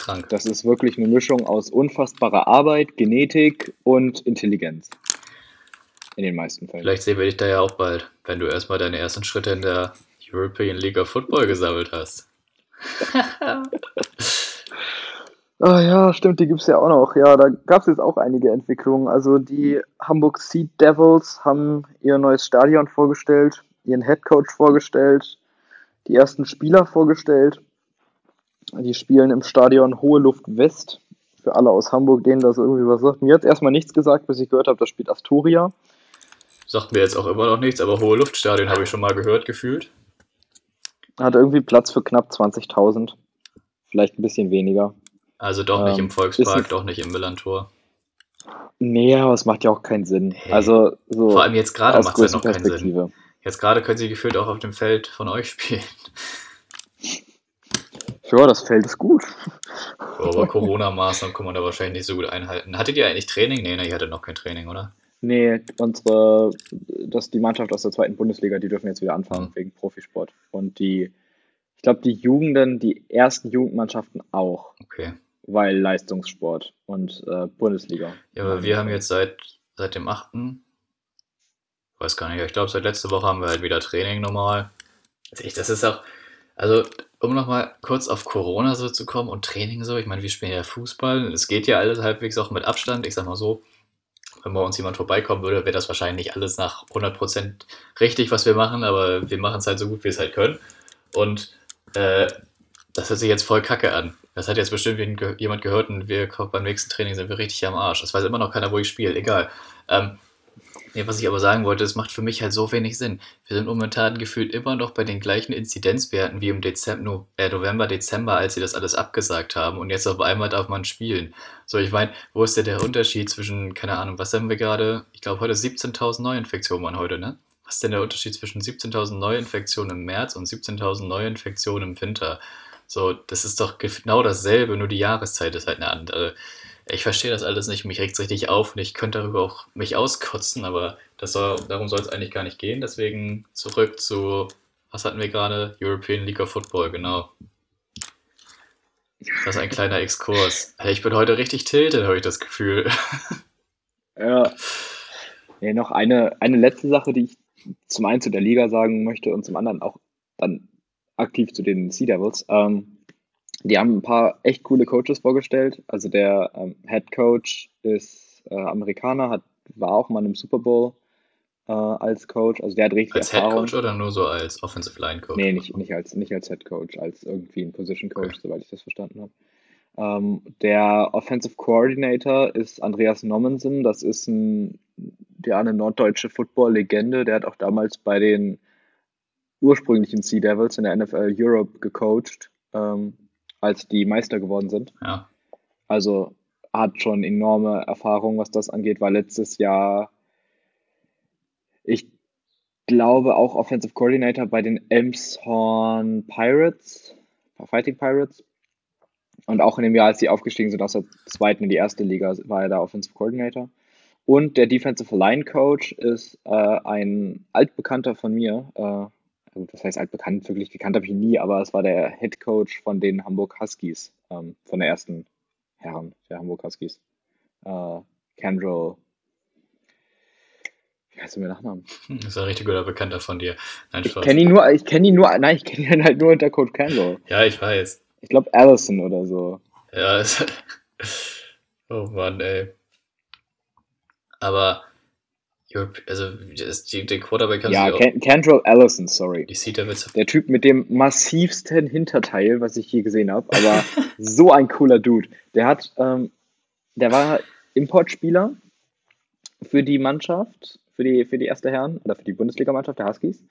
krank. Das ist wirklich eine Mischung aus unfassbarer Arbeit, Genetik und Intelligenz. In den meisten Fällen. Vielleicht sehen wir dich da ja auch bald, wenn du erstmal deine ersten Schritte in der European League of Football gesammelt hast. Ah ja, stimmt, die gibt's ja auch noch. Ja, da gab's jetzt auch einige Entwicklungen. Also die Hamburg Sea Devils haben ihr neues Stadion vorgestellt, ihren Headcoach vorgestellt, die ersten Spieler vorgestellt. Die spielen im Stadion Hohe Luft West. Für alle aus Hamburg, denen das irgendwie was sagt. Mir hat erstmal nichts gesagt, bis ich gehört habe, das spielt Astoria. Sagt mir jetzt auch immer noch nichts, aber hohe Luftstadion habe ich schon mal gehört, gefühlt. Hat irgendwie Platz für knapp 20.000. Vielleicht ein bisschen weniger. Also doch nicht Ähm, im Volkspark, doch nicht im Millantor. Nee, aber es macht ja auch keinen Sinn. Hey. Also so Vor allem jetzt gerade macht es ja noch keinen Sinn. Jetzt gerade können sie gefühlt auch auf dem Feld von euch spielen. Ja, das Feld ist gut. Aber Corona-Maßnahmen kann man da wahrscheinlich nicht so gut einhalten. Hattet ihr eigentlich Training? Nee, ne, ihr hattet noch kein Training, oder? Nee, unsere, das die Mannschaft aus der zweiten Bundesliga, die dürfen jetzt wieder anfangen Mhm. wegen Profisport. Und die, ich glaube, die Jugenden, die ersten Jugendmannschaften auch, Okay. weil Leistungssport und äh, Bundesliga. Ja, aber wir haben jetzt seit, seit dem 8. Weiß gar nicht, ich glaube, seit letzter Woche haben wir halt wieder Training normal. Also ich- Das ist auch, also um nochmal kurz auf Corona so zu kommen und Training so, ich meine, wir spielen ja Fußball, es geht ja alles halbwegs auch mit Abstand. Ich sag mal so, wenn bei uns jemand vorbeikommen würde, wäre das wahrscheinlich nicht alles nach 100% richtig, was wir machen, aber wir machen es halt so gut, wie wir es halt können. Und äh, das hört sich jetzt voll kacke an. Das hat jetzt bestimmt jemand gehört und wir beim nächsten Training sind wir richtig am Arsch. Das weiß immer noch keiner, wo ich spiele. Egal. Ähm, nee, was ich aber sagen wollte, es macht für mich halt so wenig Sinn. Wir sind momentan gefühlt immer noch bei den gleichen Inzidenzwerten wie im Dezember, äh, November, Dezember, als sie das alles abgesagt haben und jetzt auf einmal darf man spielen. So, ich meine, wo ist denn der Unterschied zwischen, keine Ahnung, was haben wir gerade? Ich glaube, heute 17.000 Neuinfektionen waren heute, ne? Was ist denn der Unterschied zwischen 17.000 Neuinfektionen im März und 17.000 Neuinfektionen im Winter? So, das ist doch genau dasselbe, nur die Jahreszeit ist halt eine andere. Ich verstehe das alles nicht, mich regt es richtig auf und ich könnte darüber auch mich auskotzen, aber soll, darum soll es eigentlich gar nicht gehen. Deswegen zurück zu, was hatten wir gerade? European League of Football, genau. Das ist ein kleiner Exkurs. Ich bin heute richtig tilted, habe ich das Gefühl. Ja. Nee, noch eine, eine letzte Sache, die ich zum einen zu der Liga sagen möchte und zum anderen auch dann aktiv zu den Sea Devils. Ähm, die haben ein paar echt coole Coaches vorgestellt. Also der ähm, Head Coach ist äh, Amerikaner, hat, war auch mal im Super Bowl äh, als Coach. Also der hat richtig Als Head Erfahrung. Coach oder nur so als Offensive Line Coach? Nee, nicht, nicht, als, nicht als Head Coach, als irgendwie ein Position Coach, soweit ich das verstanden habe. Ähm, der Offensive Coordinator ist Andreas Nommensen. Das ist ein, ja, eine norddeutsche Football-Legende. Der hat auch damals bei den ursprünglichen Sea Devils in der NFL Europe gecoacht, ähm, als die Meister geworden sind. Ja. Also hat schon enorme Erfahrung, was das angeht, war letztes Jahr, ich glaube, auch Offensive Coordinator bei den Elmshorn Pirates, Fighting Pirates. Und auch in dem Jahr, als sie aufgestiegen sind aus der zweiten in die erste Liga, war er da Offensive Coordinator. Und der Defensive Line Coach ist äh, ein altbekannter von mir. Äh, gut, das heißt altbekannt, wirklich gekannt habe ich ihn nie, aber es war der Head Coach von den Hamburg Huskies, ähm, von der ersten Herren der Hamburg Huskies. Äh, Kendall. Wie heißt der mit Nachnamen? Hm, Ist ein richtig guter Bekannter von dir. Nein, Ich kenne ihn nur, ich kenne ihn nur, nein, ich kenne ihn halt nur unter Coach Kendall. Ja, ich weiß. Ich glaube Allison oder so. Ja, es, oh Mann, ey. Aber, also, den Quarterback haben Ja, sie auch. Ken Kendall Allison, sorry. Die Sea Devils Der Typ mit dem massivsten Hinterteil, was ich je gesehen habe, aber so ein cooler Dude. Der hat, ähm, der war Importspieler für die Mannschaft, für die, für die erste Herren oder für die Bundesligamannschaft der Huskies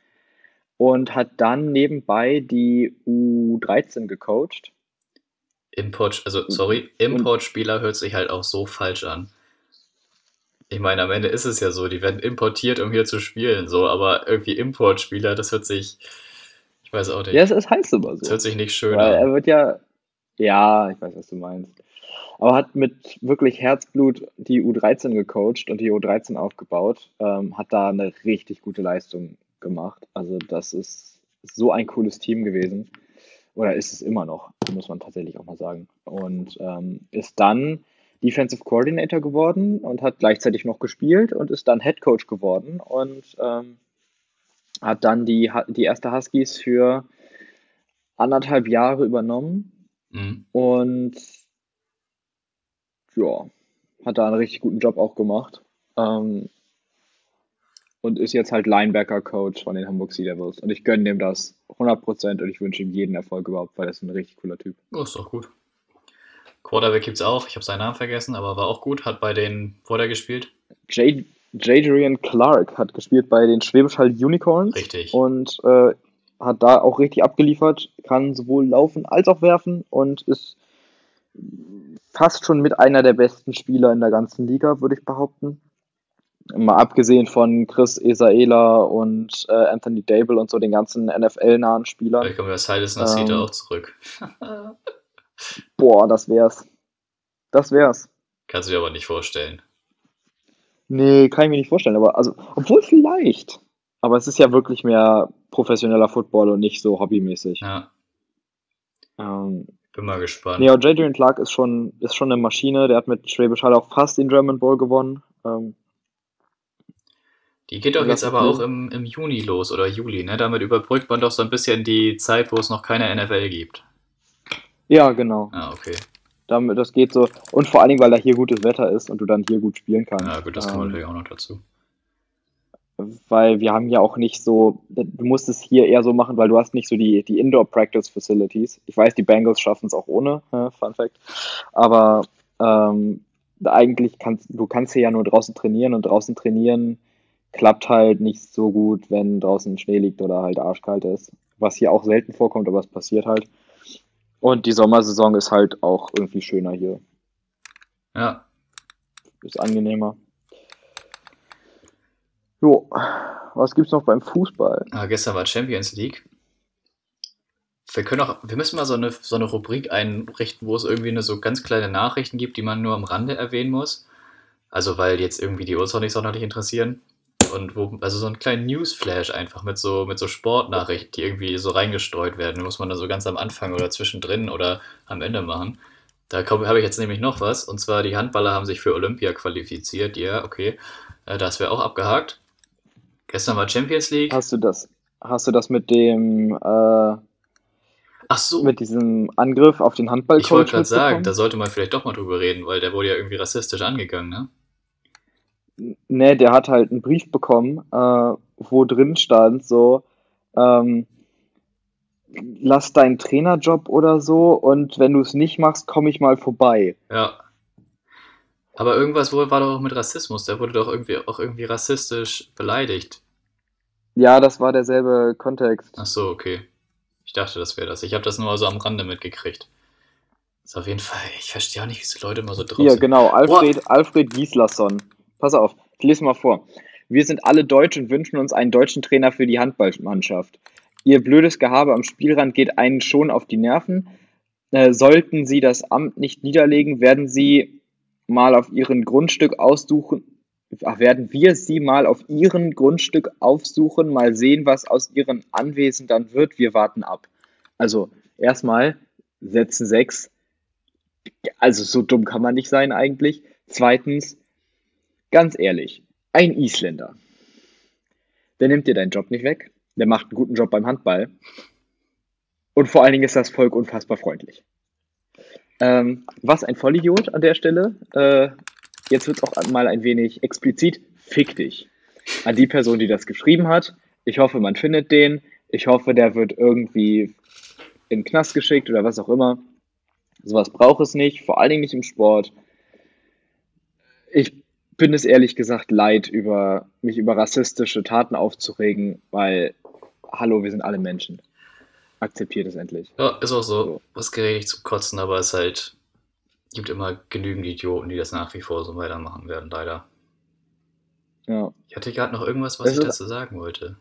und hat dann nebenbei die U13 gecoacht. Import, also sorry, Importspieler hört sich halt auch so falsch an. Ich meine, am Ende ist es ja so, die werden importiert, um hier zu spielen, so, aber irgendwie Importspieler, das hört sich, ich weiß auch nicht, Ja, es, es heißt das so. hört sich nicht schön Weil an. er wird ja, ja, ich weiß, was du meinst. Aber hat mit wirklich Herzblut die U13 gecoacht und die U13 aufgebaut, ähm, hat da eine richtig gute Leistung gemacht. Also das ist so ein cooles Team gewesen. Oder ist es immer noch, muss man tatsächlich auch mal sagen. Und ähm, ist dann Defensive Coordinator geworden und hat gleichzeitig noch gespielt und ist dann Head Coach geworden und ähm, hat dann die, die erste Huskies für anderthalb Jahre übernommen Mhm. und ja, hat da einen richtig guten Job auch gemacht. Ähm, und ist jetzt halt Linebacker-Coach von den Hamburg Sea Devils. Und ich gönne dem das 100% und ich wünsche ihm jeden Erfolg überhaupt, weil er ist ein richtig cooler Typ. Oh, ist doch gut. Quarterback gibt's auch, ich habe seinen Namen vergessen, aber war auch gut, hat bei den, wo hat er gespielt? Jad Jadrian Clark hat gespielt bei den Schwäbisch Hall Unicorns Richtig. und äh, hat da auch richtig abgeliefert, kann sowohl laufen als auch werfen und ist fast schon mit einer der besten Spieler in der ganzen Liga, würde ich behaupten. Mal abgesehen von Chris Esaela und äh, Anthony Dable und so den ganzen NFL-nahen Spielern. Wir Silas Nasita Ähm. auch zurück. Boah, das wär's. Das wär's. Kannst du dir aber nicht vorstellen. Nee, kann ich mir nicht vorstellen, aber also, obwohl vielleicht. Aber es ist ja wirklich mehr professioneller Football und nicht so hobbymäßig. Ja, Ähm, bin mal gespannt. nee, und Jadrian Clark ist schon, ist schon eine Maschine. Der hat mit Schwäbisch Hall auch fast den German Bowl gewonnen. Ähm, Die geht doch jetzt aber auch im, im Juni los oder Juli, ne? Damit überbrückt man doch so ein bisschen die Zeit, wo es noch keine NFL gibt. Ja, genau. Ah, okay. Damit, das geht so. Und vor allen Dingen, weil da hier gutes Wetter ist und du dann hier gut spielen kannst. Ja, gut, das kommt Ähm, natürlich auch noch dazu. weil wir haben ja auch nicht so, du musst es hier eher so machen, weil du hast nicht so die, die Indoor-Practice-Facilities. Ich weiß, die Bengals schaffen es auch ohne, äh, Fun Fact. Aber ähm, eigentlich kannst du kannst hier ja nur draußen trainieren und draußen trainieren klappt halt nicht so gut, wenn draußen Schnee liegt oder halt arschkalt ist. Was hier auch selten vorkommt, aber es passiert halt. Und die Sommersaison ist halt auch irgendwie schöner hier. Ja, Ist angenehmer. Jo, was gibt's noch beim Fußball? ah, gestern war Champions League. Wir können auch, wir müssen mal so eine, so eine Rubrik einrichten, wo es irgendwie eine so ganz kleine Nachrichten gibt, die man nur am Rande erwähnen muss. Also, weil jetzt irgendwie die uns auch nicht sonderlich interessieren. Und wo, also so einen kleinen Newsflash einfach mit so, mit so Sportnachrichten, die irgendwie so reingestreut werden. Die muss man dann so ganz am Anfang oder zwischendrin oder am Ende machen. Da habe ich jetzt nämlich noch was. Und zwar, die Handballer haben sich für Olympia qualifiziert. Ja, okay. Äh, Das wäre auch abgehakt. Gestern war Champions League. Hast du das, hast du das mit dem, äh, Ach so, mit diesem Angriff auf den ich Handballcoach wollte gerade sagen, da sollte man vielleicht doch mal drüber reden, weil der wurde ja irgendwie rassistisch angegangen, ne? Ne, der hat halt einen Brief bekommen, äh, wo drin stand so, ähm, lass deinen Trainerjob oder so und wenn du es nicht machst, komme ich mal vorbei. Ja. Aber irgendwas wohl war doch auch mit Rassismus. Der wurde doch irgendwie auch irgendwie rassistisch beleidigt. Ja, das war derselbe Kontext. Ach so, okay. Ich dachte, das wäre das. Ich habe das nur so am Rande mitgekriegt. Ist auf jeden Fall, ich verstehe auch nicht, wie diese Leute immer so drauf Hier, sind. genau, Alfred, Alfred Gislason. Pass auf, ich lese mal vor. Wir sind alle deutsch und wünschen uns einen deutschen Trainer für die Handballmannschaft. Ihr blödes Gehabe am Spielrand geht einen schon auf die Nerven. Äh, sollten Sie das Amt nicht niederlegen, werden Sie mal auf Ihren Grundstück aussuchen, ach, werden wir Sie mal auf Ihren Grundstück aufsuchen, mal sehen, was aus Ihren Anwesen dann wird. Wir warten ab. Also, erstmal, Sätzen 6. Also, so dumm kann man nicht sein eigentlich. Zweitens, ganz ehrlich, ein Isländer, der nimmt dir deinen Job nicht weg, der macht einen guten Job beim Handball und vor allen Dingen ist das Volk unfassbar freundlich. Ähm, was ein Vollidiot an der Stelle. Äh, jetzt wird es auch mal ein wenig explizit. Fick dich. An die Person, die das geschrieben hat. Ich hoffe, man findet den. Ich hoffe, der wird irgendwie in den Knast geschickt oder was auch immer. Sowas braucht es nicht, vor allen Dingen nicht im Sport. Ich bin es ehrlich gesagt leid, über, mich über rassistische Taten aufzuregen, weil, hallo, wir sind alle Menschen. Akzeptiert es endlich. Ja, ist auch so. So. Was gerät zum Kotzen, aber es halt gibt immer genügend Idioten, die das nach wie vor so weitermachen werden, leider. Ja. Ich hatte gerade noch irgendwas, was Es ich dazu sagen wollte.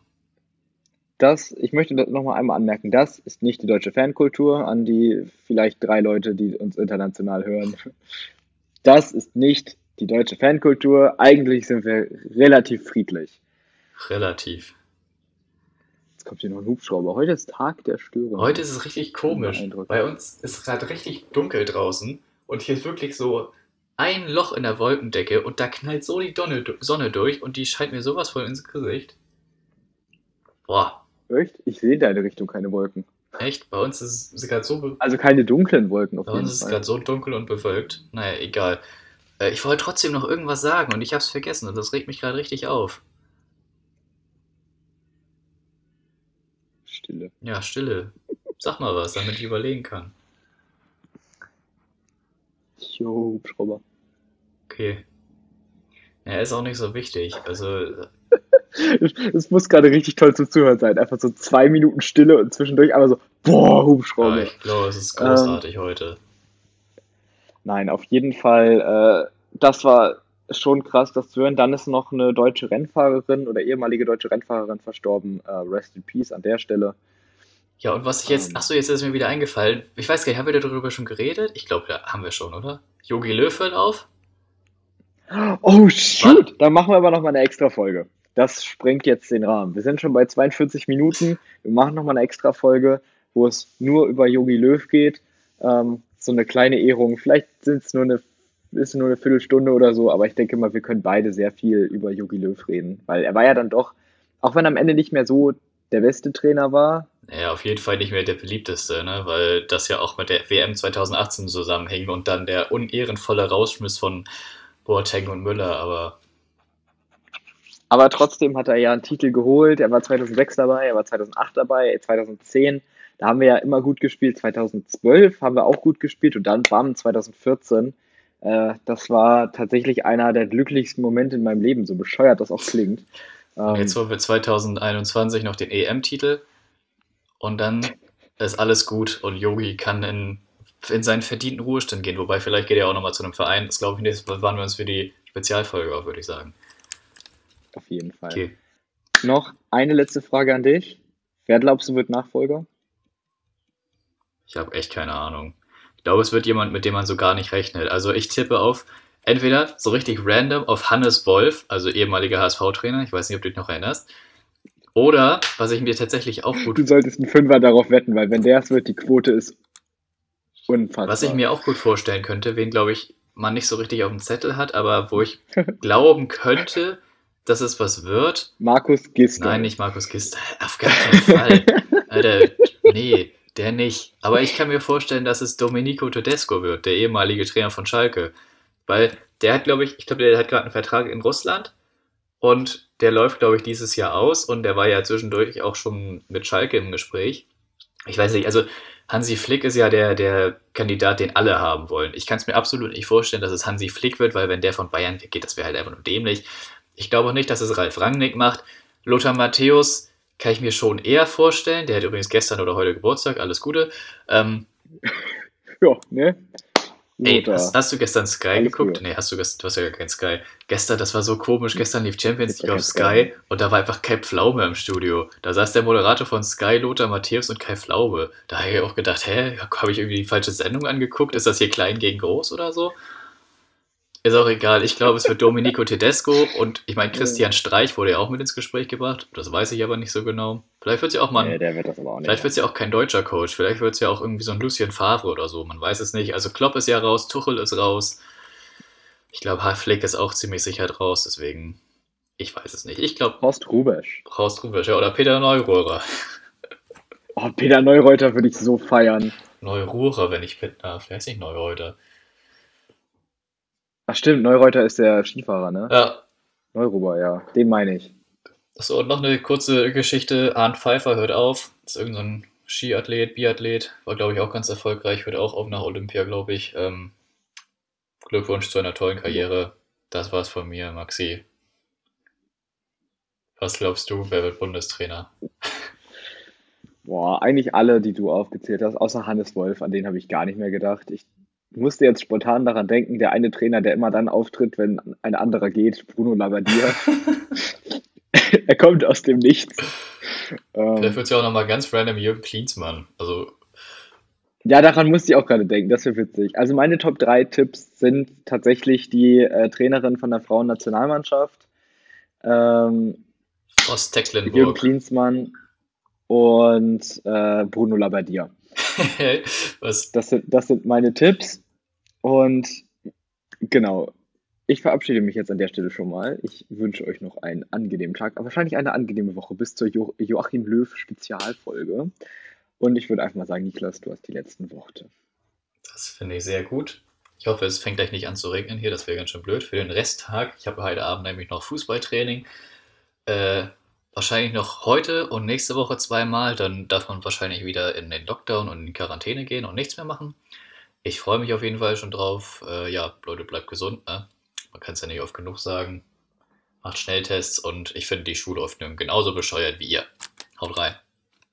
Das, ich möchte das nochmal einmal anmerken, das ist nicht die deutsche Fankultur an die vielleicht drei Leute, die uns international hören. Das ist nicht die deutsche Fankultur. Eigentlich sind wir relativ friedlich. Relativ. Jetzt kommt hier noch ein Hubschrauber. Heute ist Tag der Störung. Heute ist es richtig komisch. Bei uns ist gerade richtig dunkel draußen und hier ist wirklich so ein Loch in der Wolkendecke und da knallt so die Donne, Sonne durch und die scheint mir sowas voll ins Gesicht. Boah, Echt? Ich sehe in deine Richtung keine Wolken. echt? Bei uns ist es gerade so, Also keine dunklen Wolken auf bei jeden uns ist es Fall. gerade so dunkel und bewölkt. Naja, egal. Äh, ich wollte trotzdem noch irgendwas sagen und ich hab's vergessen und das regt mich gerade richtig auf. Stille. Ja, Stille. Sag mal was, damit ich überlegen kann. Jo, Hubschrauber. Okay. Ja, ist auch nicht so wichtig. Also, Es muss gerade richtig toll zum Zuhören sein. Einfach so zwei Minuten Stille und zwischendurch aber so, boah, ja, Hubschrauber. ich glaube, es ist großartig heute. Nein, auf jeden Fall, äh, das war schon krass, das zu hören. Dann ist noch eine deutsche Rennfahrerin oder ehemalige deutsche Rennfahrerin verstorben. Äh, rest in Peace an der Stelle. Ja, und was ich jetzt, Ähm. achso, jetzt ist mir wieder eingefallen. Ich weiß gar nicht, haben wir darüber schon geredet? Ich glaube, ja, haben wir schon, oder? Yogi Löw hört auf? Oh, shoot! Dann machen wir aber noch mal eine extra Folge. Das sprengt jetzt den Rahmen. Wir sind schon bei 42 Minuten. Wir machen noch mal eine extra Folge, wo es nur über Yogi Löw geht. Ähm, so eine kleine Ehrung. Vielleicht sind es nur eine, ist nur eine Viertelstunde oder so, aber ich denke mal, wir können beide sehr viel über Yogi Löw reden, weil er war ja dann doch, auch wenn am Ende nicht mehr so der beste Trainer war, Naja, auf jeden Fall nicht mehr der beliebteste, ne? Weil das ja auch mit der WM 2018 zusammenhing und dann der unehrenvolle Rausschmiss von Boateng und Müller, aber Aber trotzdem hat er ja einen Titel geholt. Er war 2006 dabei, er war 2008 dabei, 2010. Da haben wir ja immer gut gespielt. 2012 haben wir auch gut gespielt und dann bam 2014. Äh, das war tatsächlich einer der glücklichsten Momente in meinem Leben, so bescheuert das auch klingt. Ähm, jetzt holen wir 2021 noch den EM-Titel und dann ist alles gut und Yogi kann in, in seinen verdienten Ruhestand gehen. Wobei, vielleicht geht er auch nochmal zu einem Verein. Das glaube ich nicht. Das waren wir uns für die Spezialfolge auf, würde ich sagen. auf jeden Fall. Okay. Noch eine letzte Frage an dich. Wer glaubst du wird Nachfolger? Ich habe echt keine Ahnung. Ich glaube, es wird jemand, mit dem man so gar nicht rechnet. Also ich tippe auf entweder so richtig random auf Hannes Wolf, also ehemaliger HSV-Trainer, ich weiß nicht, ob du dich noch erinnerst. Oder, was ich mir tatsächlich auch gut Du solltest einen Fünfer darauf wetten, weil wenn der es wird, die Quote ist unfassbar. Was ich mir auch gut vorstellen könnte, wen, glaube ich, man nicht so richtig auf dem Zettel hat, aber wo ich glauben könnte, dass es was wird. Markus Gisdol. Nein, nicht Markus Gister. Auf gar keinen Fall. Alter, nee, der nicht. Aber ich kann mir vorstellen, dass es Domenico Tedesco wird, der ehemalige Trainer von Schalke. Weil der hat, glaube ich, ich glaube, der hat gerade einen Vertrag in Russland und der läuft, glaube ich, dieses Jahr aus und der war ja zwischendurch auch schon mit Schalke im Gespräch. Ich weiß nicht, also Hansi Flick ist ja der, der Kandidat, den alle haben wollen. Ich kann es mir absolut nicht vorstellen, dass es Hansi Flick wird, weil wenn der von Bayern weggeht, das wäre halt einfach nur dämlich. Ich glaube auch nicht, dass es Ralf Rangnick macht. Lothar Matthäus kann ich mir schon eher vorstellen. Der hat übrigens gestern oder heute Geburtstag, alles Gute. Ähm, Ja, ne? ey, hast, hast du gestern Sky Alles geguckt? gut. Nee, hast du gestern, du hast ja gar kein Sky. Gestern, das war so komisch. Gestern lief Champions League auf Sky und da war einfach Kai Pflaume im Studio. Da saß der Moderator von Sky, Lothar Matthäus und Kai Pflaume. Da habe ich auch gedacht, hä, habe ich irgendwie die falsche Sendung angeguckt? Ist das hier klein gegen groß oder so? Ist auch egal. Ich glaube, es wird Domenico Tedesco und ich meine, Christian Streich wurde ja auch mit ins Gespräch gebracht. Das weiß ich aber nicht so genau. Vielleicht wird es ja auch mal ein Nee, der wird das aber auch nicht. Vielleicht wird es ja auch kein deutscher Coach, vielleicht wird es ja auch irgendwie so ein Lucien Favre oder so, man weiß es nicht. Also Klopp ist ja raus, Tuchel ist raus. Ich glaube, Flick ist auch ziemlich sicher raus, deswegen, ich weiß es nicht. Ich glaube, Horst Rubesch. Horst Rubisch, ja, oder Peter Neururer. Oh, Peter Neureuter würde ich so feiern. Neururer, wenn ich bitten darf. Der heißt nicht Neureuter. Ach stimmt, Neureuter ist der Skifahrer, ne? Ja, Neuruber, ja. Den meine ich. so, und noch eine kurze Geschichte. Arndt Pfeiffer hört auf. Das ist irgendein so Skiathlet, Biathlet. War, glaube ich, auch ganz erfolgreich. Hört auch auf nach Olympia, glaube ich. Ähm, Glückwunsch zu einer tollen Karriere. Das war's von mir, Maxi. Was glaubst du, wer wird Bundestrainer? Boah, eigentlich alle, die du aufgezählt hast, außer Hannes Wolf, an den habe ich gar nicht mehr gedacht. Ich musste jetzt spontan daran denken, der eine Trainer, der immer dann auftritt, wenn ein anderer geht, Bruno Labbadia. er kommt aus dem Nichts. Vielleicht Ähm, wird es ja auch nochmal ganz random Jürgen Klinsmann. Also, ja, daran musste ich auch gerade denken, das wäre witzig. Also meine Top 3 Tipps sind tatsächlich die äh, Trainerin von der Frauennationalmannschaft, ähm, aus Jürgen Tecklenburg. Klinsmann und äh, Bruno Labbadia. Was? Das sind, das sind meine Tipps. Und genau, ich verabschiede mich jetzt an der Stelle schon mal. Ich wünsche euch noch einen angenehmen Tag, aber wahrscheinlich eine angenehme Woche bis zur jo Joachim Löw Spezialfolge. Und ich würde einfach mal sagen, Niklas, du hast die letzten Worte. Das finde ich sehr gut. Ich hoffe, es fängt gleich nicht an zu regnen hier. Das wäre ganz schön blöd für den Resttag. Ich habe heute Abend nämlich noch Fußballtraining. Äh, wahrscheinlich noch heute und nächste Woche zweimal. Dann darf man wahrscheinlich wieder in den Lockdown und in Quarantäne gehen und nichts mehr machen. Ich freue mich auf jeden Fall schon drauf. Äh, ja, Leute, bleibt gesund. Ne? Man kann es ja nicht oft genug sagen. Macht Schnelltests und ich finde die Schulöffnung genauso bescheuert wie ihr. Haut rein.